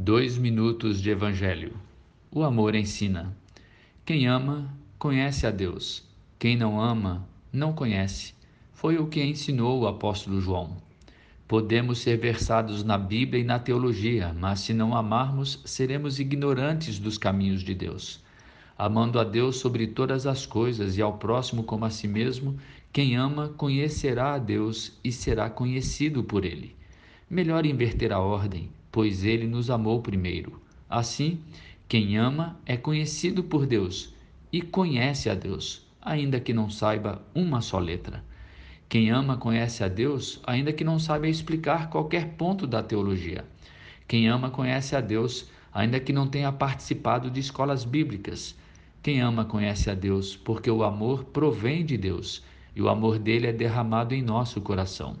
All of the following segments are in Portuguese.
Dois minutos de Evangelho. O amor ensina. Quem ama, conhece a Deus. Quem não ama, não conhece. Foi o que ensinou o apóstolo João. Podemos ser versados na Bíblia e na teologia, mas se não amarmos, seremos ignorantes dos caminhos de Deus. Amando a Deus sobre todas as coisas e ao próximo como a si mesmo, quem ama conhecerá a Deus e será conhecido por ele. Melhor inverter a ordem, pois ele nos amou primeiro. Assim, quem ama é conhecido por Deus e conhece a Deus, ainda que não saiba uma só letra. Quem ama conhece a Deus, ainda que não saiba explicar qualquer ponto da teologia. Quem ama conhece a Deus, ainda que não tenha participado de escolas bíblicas. Quem ama conhece a Deus, porque o amor provém de Deus e o amor dele é derramado em nosso coração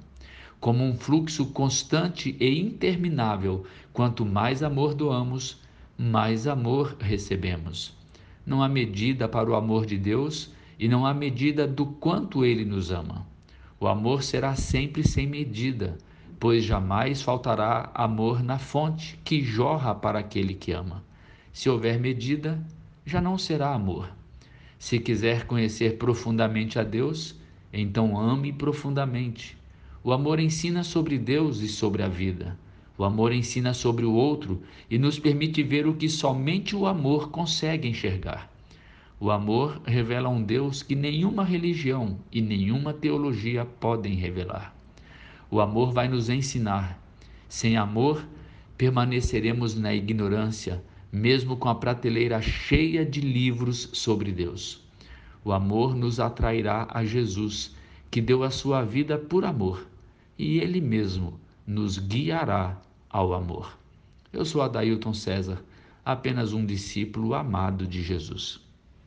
como um fluxo constante e interminável. Quanto mais amor doamos, mais amor recebemos. Não há medida para o amor de Deus e não há medida do quanto ele nos ama. O amor será sempre sem medida, pois jamais faltará amor na fonte que jorra para aquele que ama. Se houver medida, já não será amor. Se quiser conhecer profundamente a Deus, então ame profundamente o amor ensina sobre Deus e sobre a vida. O amor ensina sobre o outro e nos permite ver o que somente o amor consegue enxergar. O amor revela um Deus que nenhuma religião e nenhuma teologia podem revelar. O amor vai nos ensinar. Sem amor, permaneceremos na ignorância, mesmo com a prateleira cheia de livros sobre Deus. O amor nos atrairá a Jesus que deu a sua vida por amor, e Ele mesmo nos guiará ao amor. Eu sou Adailton César, apenas um discípulo amado de Jesus.